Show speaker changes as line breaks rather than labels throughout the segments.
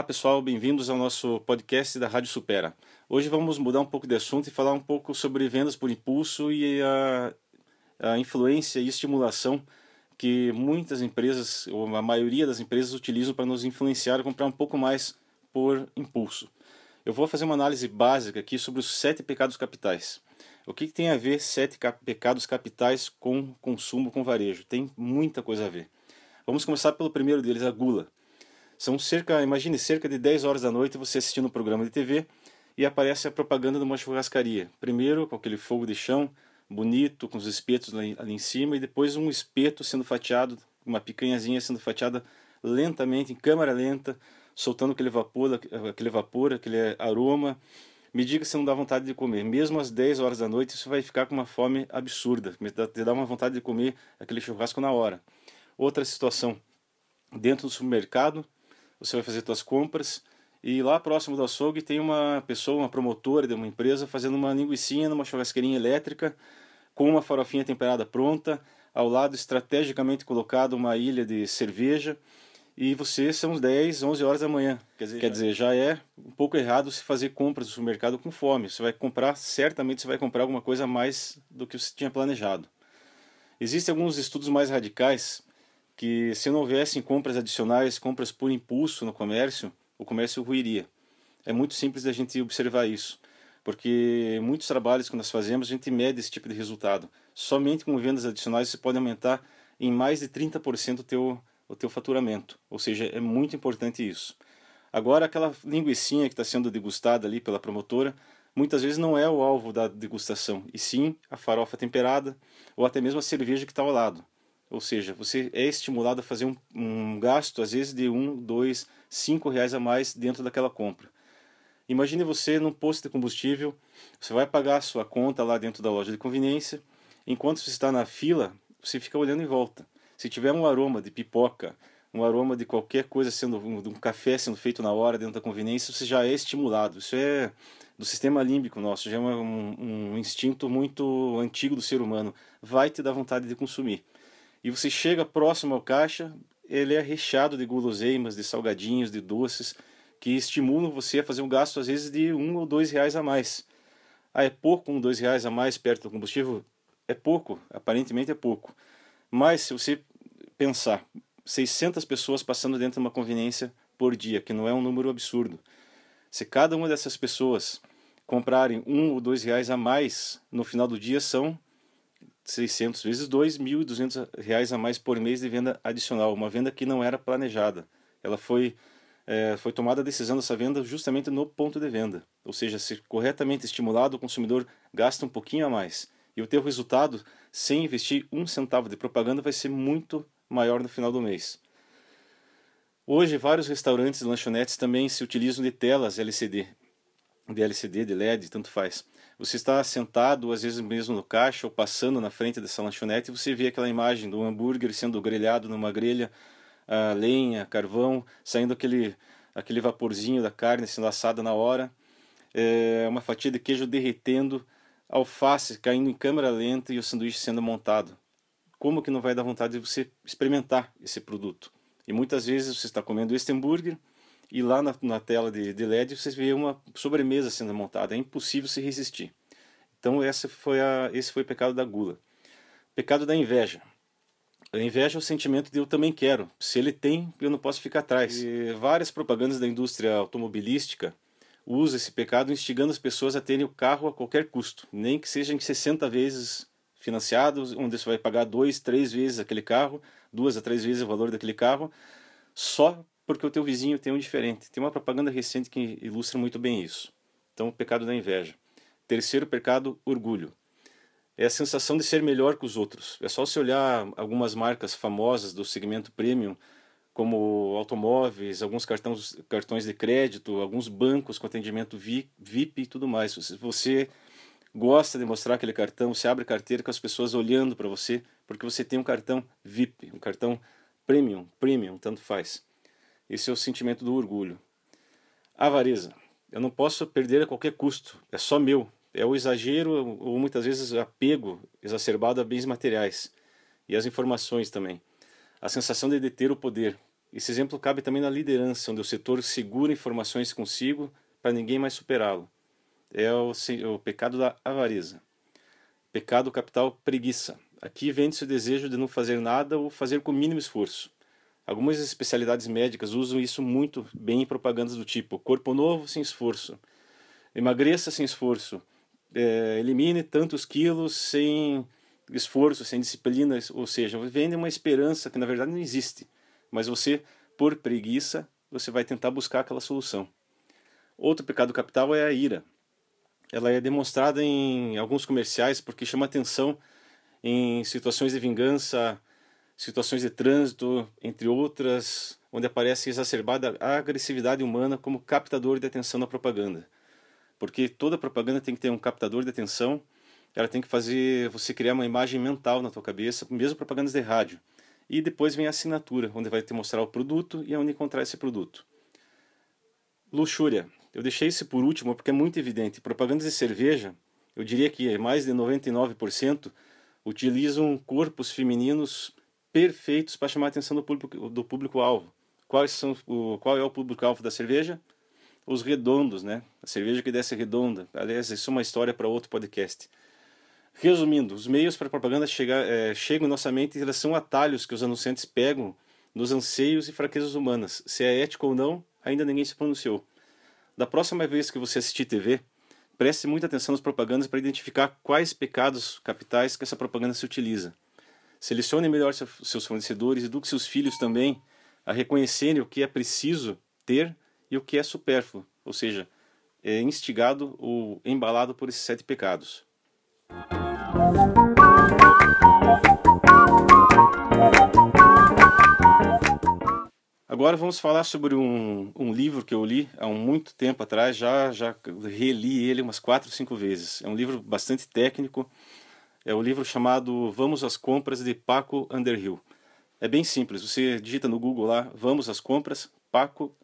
Olá pessoal, bem-vindos ao nosso podcast da Rádio Supera. Hoje vamos mudar um pouco de assunto e falar um pouco sobre vendas por impulso e a, a influência e estimulação que muitas empresas, ou a maioria das empresas, utilizam para nos influenciar a comprar um pouco mais por impulso. Eu vou fazer uma análise básica aqui sobre os sete pecados capitais. O que, que tem a ver sete pecados capitais com consumo com varejo? Tem muita coisa a ver. Vamos começar pelo primeiro deles, a gula. São cerca, imagine, cerca de 10 horas da noite você assistindo um programa de TV e aparece a propaganda de uma churrascaria. Primeiro com aquele fogo de chão bonito, com os espetos ali, em cima, e depois um espeto sendo fatiado, uma picanhazinha sendo fatiada lentamente, em câmera lenta, soltando aquele vapor, aquele vapor, aquele aroma. Me diga se não dá vontade de comer. Mesmo às 10 horas da noite, você vai ficar com uma fome absurda. Te dá uma vontade de comer aquele churrasco na hora. Outra situação, dentro do supermercado, você vai fazer suas compras e lá próximo do açougue tem uma pessoa, uma promotora de uma empresa fazendo uma linguiçinha numa churrasqueirinha elétrica com uma farofinha temperada pronta, ao lado estrategicamente colocado uma ilha de cerveja e você são 10, 11 horas da manhã. Quer dizer, Quer dizer, já é um pouco errado se fazer compras no supermercado com fome. Você vai comprar, certamente você vai comprar alguma coisa a mais do que você tinha planejado. Existem alguns estudos mais radicais que se não houvessem compras adicionais, compras por impulso no comércio, o comércio ruiria. É muito simples a gente observar isso, porque muitos trabalhos que nós fazemos a gente mede esse tipo de resultado. Somente com vendas adicionais você pode aumentar em mais de 30% o teu, o teu faturamento, ou seja, é muito importante isso. Agora, aquela linguiçinha que está sendo degustada ali pela promotora, muitas vezes não é o alvo da degustação, e sim a farofa temperada ou até mesmo a cerveja que está ao lado. Ou seja, você é estimulado a fazer um, um gasto, às vezes, de um, dois, cinco reais a mais dentro daquela compra. Imagine você num posto de combustível, você vai pagar a sua conta lá dentro da loja de conveniência, enquanto você está na fila, você fica olhando em volta. Se tiver um aroma de pipoca, um aroma de qualquer coisa sendo um, um café sendo feito na hora dentro da conveniência, você já é estimulado. Isso é do sistema límbico nosso, já é um, um instinto muito antigo do ser humano. Vai te dar vontade de consumir e você chega próximo ao caixa, ele é recheado de guloseimas, de salgadinhos, de doces, que estimulam você a fazer um gasto às vezes de um ou dois reais a mais. Ah, é pouco um, dois reais a mais perto do combustível? É pouco, aparentemente é pouco. Mas se você pensar, 600 pessoas passando dentro de uma conveniência por dia, que não é um número absurdo. Se cada uma dessas pessoas comprarem um ou dois reais a mais no final do dia, são 600 vezes 2, R$ 1.200 a mais por mês de venda adicional, uma venda que não era planejada. Ela foi, é, foi tomada a decisão dessa venda justamente no ponto de venda, ou seja, se corretamente estimulado, o consumidor gasta um pouquinho a mais. E o teu resultado, sem investir um centavo de propaganda, vai ser muito maior no final do mês. Hoje, vários restaurantes e lanchonetes também se utilizam de telas LCD, de LCD, de LED, tanto faz. Você está sentado, às vezes mesmo no caixa ou passando na frente dessa lanchonete e você vê aquela imagem do hambúrguer sendo grelhado numa grelha, a lenha, carvão, saindo aquele, aquele vaporzinho da carne sendo assada na hora, é, uma fatia de queijo derretendo, alface caindo em câmera lenta e o sanduíche sendo montado. Como que não vai dar vontade de você experimentar esse produto? E muitas vezes você está comendo este hambúrguer e lá na, na tela de, de, LED você vê uma sobremesa sendo montada, é impossível se resistir. Então essa foi a, esse foi o pecado da gula. Pecado da inveja. A inveja é o sentimento de eu também quero. Se ele tem, eu não posso ficar atrás. E várias propagandas da indústria automobilística usam esse pecado instigando as pessoas a terem o carro a qualquer custo, nem que seja em 60 vezes financiados, onde você vai pagar dois, três vezes aquele carro, duas a três vezes o valor daquele carro, só porque o teu vizinho tem um diferente. Tem uma propaganda recente que ilustra muito bem isso. Então, o pecado da inveja. Terceiro pecado, orgulho. É a sensação de ser melhor que os outros. É só se olhar algumas marcas famosas do segmento premium, como automóveis, alguns cartões, cartões de crédito, alguns bancos com atendimento VIP e tudo mais. Você gosta de mostrar aquele cartão, você abre carteira com as pessoas olhando para você, porque você tem um cartão VIP, um cartão premium, premium, tanto faz. Esse é o sentimento do orgulho. Avareza. Eu não posso perder a qualquer custo. É só meu. É o exagero ou muitas vezes apego exacerbado a bens materiais e as informações também. A sensação de deter o poder. Esse exemplo cabe também na liderança, onde o setor segura informações consigo para ninguém mais superá-lo. É o, o pecado da avareza. Pecado capital preguiça. Aqui vende-se o desejo de não fazer nada ou fazer com mínimo esforço. Algumas especialidades médicas usam isso muito bem em propagandas do tipo corpo novo sem esforço, emagreça sem esforço, é, elimine tantos quilos sem esforço, sem disciplina, ou seja, vende uma esperança que na verdade não existe, mas você, por preguiça, você vai tentar buscar aquela solução. Outro pecado capital é a ira. Ela é demonstrada em alguns comerciais porque chama atenção em situações de vingança, situações de trânsito, entre outras, onde aparece exacerbada a agressividade humana como captador de atenção na propaganda. Porque toda propaganda tem que ter um captador de atenção ela tem que fazer você criar uma imagem mental na tua cabeça, mesmo propagandas de rádio. E depois vem a assinatura, onde vai te mostrar o produto e onde encontrar esse produto. Luxúria. Eu deixei esse por último porque é muito evidente. Propagandas de cerveja, eu diria que mais de 99% utilizam corpos femininos perfeitos para chamar a atenção do público do público alvo. Quais são o qual é o público alvo da cerveja? Os redondos, né? A cerveja que desce redonda. Aliás, isso é uma história para outro podcast. Resumindo, os meios para propaganda chegar, é, chegam em nossa mente e eles são atalhos que os anunciantes pegam nos anseios e fraquezas humanas. Se é ético ou não, ainda ninguém se pronunciou. Da próxima vez que você assistir TV, preste muita atenção nas propagandas para identificar quais pecados capitais que essa propaganda se utiliza. Selecione melhor seus fornecedores eduque seus filhos também a reconhecerem o que é preciso ter e o que é supérfluo, ou seja, é instigado ou embalado por esses sete pecados. Agora vamos falar sobre um, um livro que eu li há muito tempo atrás, já, já reli ele umas quatro, cinco vezes. É um livro bastante técnico, é o livro chamado Vamos às Compras, de Paco Underhill. É bem simples, você digita no Google lá, Vamos às Compras, Paco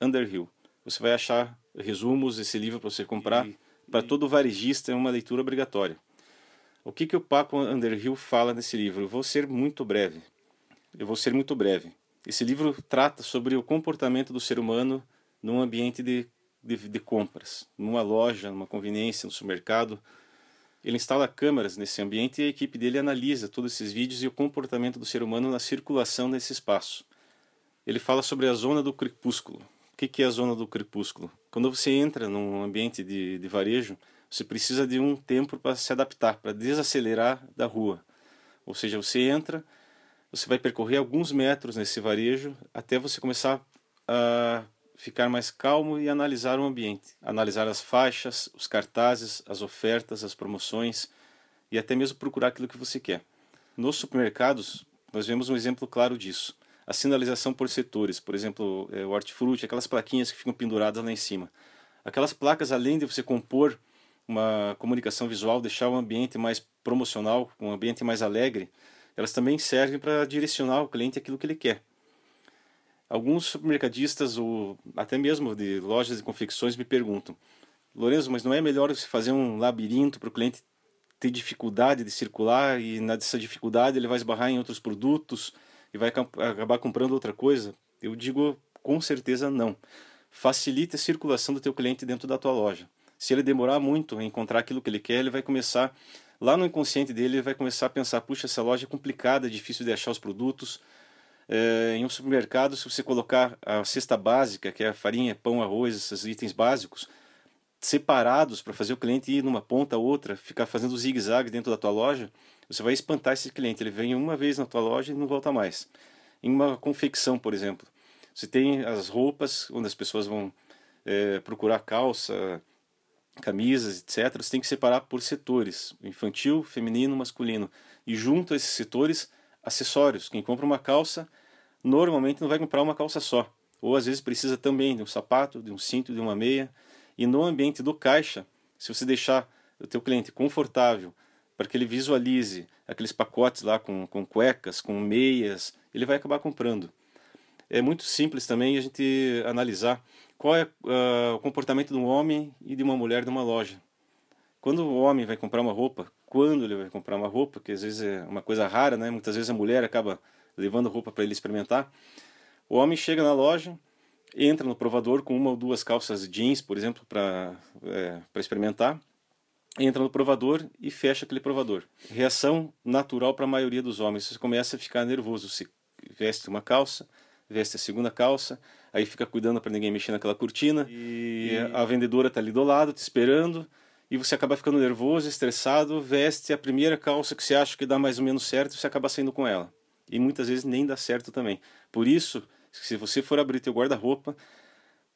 Underhill. Você vai achar resumos desse livro para você comprar. Para todo varejista é uma leitura obrigatória. O que, que o Paco Underhill fala nesse livro? Eu vou ser muito breve. Eu vou ser muito breve. Esse livro trata sobre o comportamento do ser humano num ambiente de, de, de compras, numa loja, numa conveniência, no supermercado. Ele instala câmeras nesse ambiente e a equipe dele analisa todos esses vídeos e o comportamento do ser humano na circulação nesse espaço. Ele fala sobre a zona do crepúsculo. O que, é a zona do crepúsculo? Quando você entra num ambiente de, de varejo, você precisa de um tempo para se adaptar, para desacelerar da rua. Ou seja, você entra, você vai percorrer alguns metros nesse varejo até você começar a ficar mais calmo e analisar o ambiente, analisar as faixas, os cartazes, as ofertas, as promoções e até mesmo procurar aquilo que você quer. Nos supermercados, nós vemos um exemplo claro disso. A sinalização por setores, por exemplo, é, o hortifruti, aquelas plaquinhas que ficam penduradas lá em cima. Aquelas placas, além de você compor uma comunicação visual, deixar o ambiente mais promocional, um ambiente mais alegre, elas também servem para direcionar o cliente aquilo que ele quer. Alguns supermercadistas ou até mesmo de lojas de confecções me perguntam: Lorenzo, mas não é melhor você fazer um labirinto para o cliente ter dificuldade de circular e nessa dificuldade ele vai esbarrar em outros produtos e vai acabar comprando outra coisa? Eu digo com certeza não. Facilite a circulação do teu cliente dentro da tua loja se ele demorar muito em encontrar aquilo que ele quer, ele vai começar, lá no inconsciente dele, ele vai começar a pensar: puxa, essa loja é complicada, é difícil de achar os produtos. É, em um supermercado, se você colocar a cesta básica, que é a farinha, pão, arroz, esses itens básicos, separados para fazer o cliente ir numa ponta a outra, ficar fazendo zigue-zague dentro da tua loja, você vai espantar esse cliente. Ele vem uma vez na tua loja e não volta mais. Em uma confecção, por exemplo, você tem as roupas onde as pessoas vão é, procurar calça, camisas, etc., você tem que separar por setores: infantil, feminino, masculino. E junto a esses setores, acessórios. Quem compra uma calça, normalmente não vai comprar uma calça só. Ou às vezes precisa também de um sapato, de um cinto, de uma meia. E no ambiente do caixa, se você deixar o teu cliente confortável para que ele visualize aqueles pacotes lá com, com cuecas, com meias, ele vai acabar comprando. É muito simples também a gente analisar qual é uh, o comportamento de um homem e de uma mulher numa loja. Quando o homem vai comprar uma roupa, quando ele vai comprar uma roupa, que às vezes é uma coisa rara, né? Muitas vezes a mulher acaba levando roupa para ele experimentar. O homem chega na loja, entra no provador com uma ou duas calças jeans, por exemplo, para é, experimentar, entra no provador e fecha aquele provador. Reação natural para a maioria dos homens. Você começa a ficar nervoso. Você veste uma calça, veste a segunda calça, aí fica cuidando para ninguém mexer naquela cortina e a vendedora está ali do lado te esperando e você acaba ficando nervoso, estressado, veste a primeira calça que você acha que dá mais ou menos certo e você acaba saindo com ela. E muitas vezes nem dá certo também. Por isso, se você for abrir teu guarda-roupa,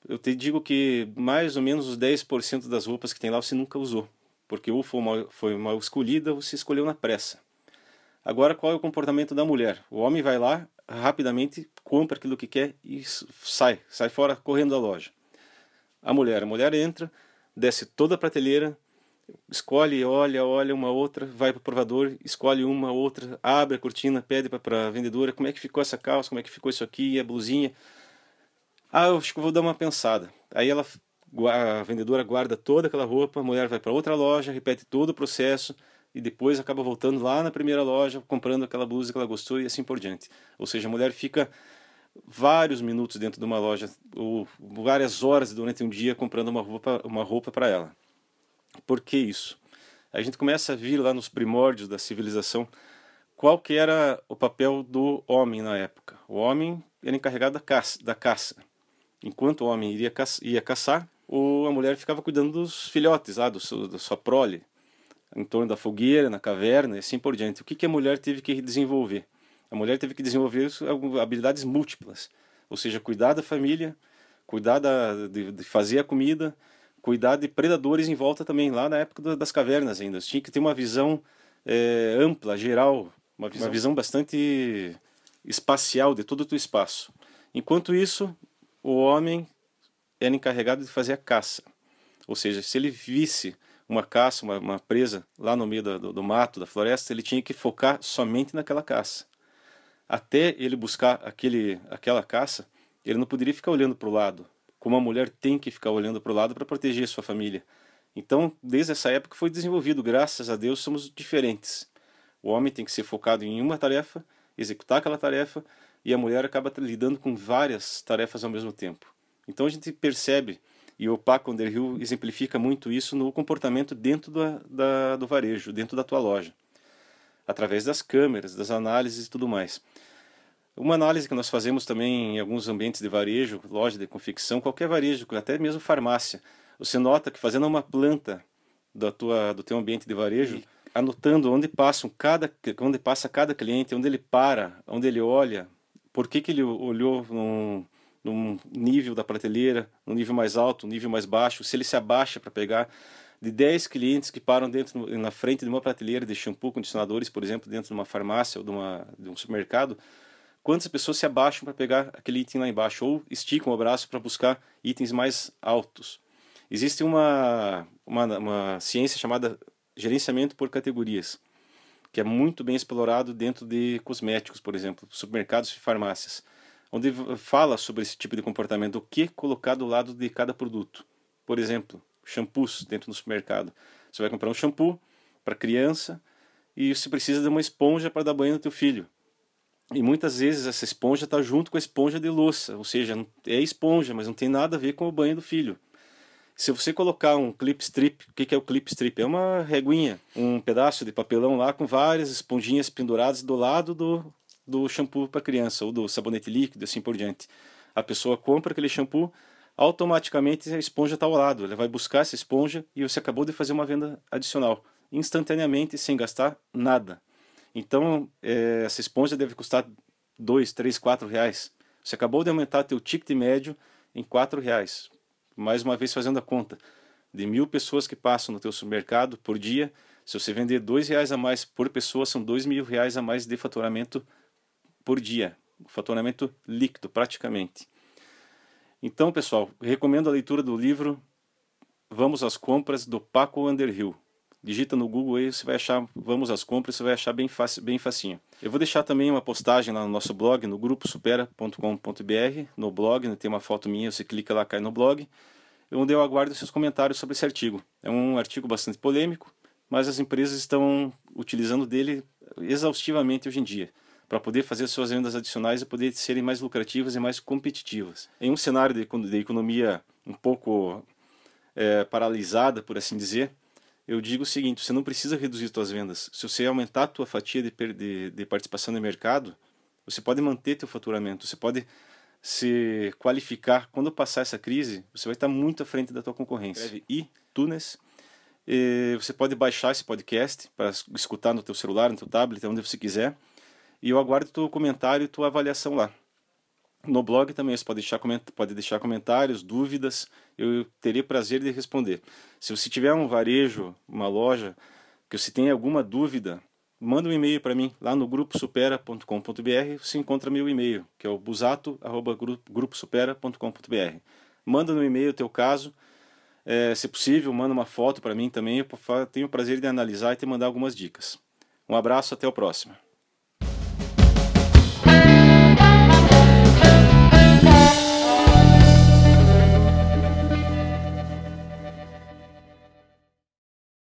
eu te digo que mais ou menos os 10% das roupas que tem lá você nunca usou. Porque ou foi mal, foi mal escolhida ou você escolheu na pressa. Agora, qual é o comportamento da mulher? O homem vai lá, rapidamente compra aquilo que quer e sai, sai fora correndo da loja. A mulher, a mulher entra, desce toda a prateleira, escolhe, olha, olha uma outra, vai para o provador, escolhe uma outra, abre a cortina, pede para a vendedora como é que ficou essa calça, como é que ficou isso aqui, a blusinha. Ah, eu acho que vou dar uma pensada. Aí ela, a vendedora guarda toda aquela roupa, a mulher vai para outra loja, repete todo o processo e depois acaba voltando lá na primeira loja, comprando aquela blusa que ela gostou e assim por diante. Ou seja, a mulher fica vários minutos dentro de uma loja, ou várias horas durante um dia comprando uma roupa uma roupa para ela. Por que isso? A gente começa a vir lá nos primórdios da civilização qual que era o papel do homem na época. O homem era encarregado da caça. Da caça. Enquanto o homem iria caça, ia caçar, a mulher ficava cuidando dos filhotes, lá, do seu, da sua prole, em torno da fogueira, na caverna e assim por diante. O que, que a mulher teve que desenvolver? A mulher teve que desenvolver habilidades múltiplas, ou seja, cuidar da família, cuidar da, de, de fazer a comida, cuidar de predadores em volta também, lá na época das cavernas ainda. Tinha que ter uma visão é, ampla, geral, uma visão. uma visão bastante espacial de todo o teu espaço. Enquanto isso, o homem era encarregado de fazer a caça. Ou seja, se ele visse uma caça, uma, uma presa lá no meio do, do, mato, da floresta, ele tinha que focar somente naquela caça. Até ele buscar aquele, aquela caça, ele não poderia ficar olhando para o lado, como a mulher tem que ficar olhando para o lado para proteger sua família. Então, desde essa época foi desenvolvido, graças a Deus somos diferentes. O homem tem que ser focado em uma tarefa, executar aquela tarefa, e a mulher acaba lidando com várias tarefas ao mesmo tempo. Então a gente percebe, e o Paco Underhill exemplifica muito isso no comportamento dentro da, do varejo, dentro da tua loja, através das câmeras, das análises e tudo mais. Uma análise que nós fazemos também em alguns ambientes de varejo, loja de confecção, qualquer varejo, até mesmo farmácia, você nota que fazendo uma planta da tua, do teu ambiente de varejo, anotando onde passa cada, onde passa cada cliente, onde ele para, onde ele olha, por que, que ele olhou num, num nível da prateleira, num nível mais alto, um nível mais baixo, se ele se abaixa para pegar de 10 clientes que param dentro na frente de uma prateleira de shampoo, condicionadores, por exemplo, dentro de uma farmácia ou de, uma, de um supermercado, quantas pessoas se abaixam para pegar aquele item lá embaixo ou esticam o braço para buscar itens mais altos. Existe uma, uma, uma ciência chamada gerenciamento por categorias, que é muito bem explorado dentro de cosméticos, por exemplo, supermercados e farmácias, onde fala sobre esse tipo de comportamento, o que colocar do lado de cada produto. Por exemplo, shampoos dentro do supermercado. Você vai comprar um shampoo para criança e você precisa de uma esponja para dar banho no teu filho. E muitas vezes essa esponja está junto com a esponja de louça, ou seja, é esponja, mas não tem nada a ver com o banho do filho. Se você colocar um clip strip, o que é o clip strip? É uma reguinha, um pedaço de papelão lá com várias esponjinhas penduradas do lado do, do shampoo para criança, ou do sabonete líquido, assim por diante. A pessoa compra aquele shampoo, automaticamente a esponja está ao lado. Ela vai buscar essa esponja e você acabou de fazer uma venda adicional, instantaneamente, sem gastar nada. Então, é, essa esponja deve custar 2, 3, 4 reais. Você acabou de aumentar teu ticket médio em 4 reais. Mais uma vez fazendo a conta. De mil pessoas que passam no teu supermercado por dia, se você vender dois reais a mais por pessoa, são dois mil reais a mais de faturamento por dia. Faturamento líquido, praticamente. Então, pessoal, recomendo a leitura do livro Vamos às Compras, do Paco Underhill digita no Google aí, você vai achar, vamos às compras, você vai achar bem, fácil, bem facinho. Eu vou deixar também uma postagem lá no nosso blog, no grupo supera.com.br, no blog, né, tem uma foto minha, você clica lá, cai no blog, onde eu aguardo seus comentários sobre esse artigo. É um artigo bastante polêmico, mas as empresas estão utilizando dele exaustivamente hoje em dia. para poder fazer suas vendas adicionais e poder serem mais lucrativas e mais competitivas. Em um cenário de, de economia um pouco é, paralisada, por assim dizer, eu digo o seguinte: você não precisa reduzir suas vendas. Se você aumentar a tua fatia de, de, de participação no mercado, você pode manter teu faturamento, você pode se qualificar. Quando passar essa crise, você vai estar muito à frente da tua concorrência. Escreve iTunes. E você pode baixar esse podcast para escutar no teu celular, no teu tablet, onde você quiser. E eu aguardo teu comentário e tua avaliação lá. No blog também você pode deixar, pode deixar comentários, dúvidas, eu teria prazer de responder. Se você tiver um varejo, uma loja, que você tenha alguma dúvida, manda um e-mail para mim lá no gruposupera.com.br, você encontra meu e-mail, que é o busato@gruposupera.com.br. Manda no e-mail o teu caso, é, se possível, manda uma foto para mim também, eu tenho o prazer de analisar e te mandar algumas dicas. Um abraço, até o próximo.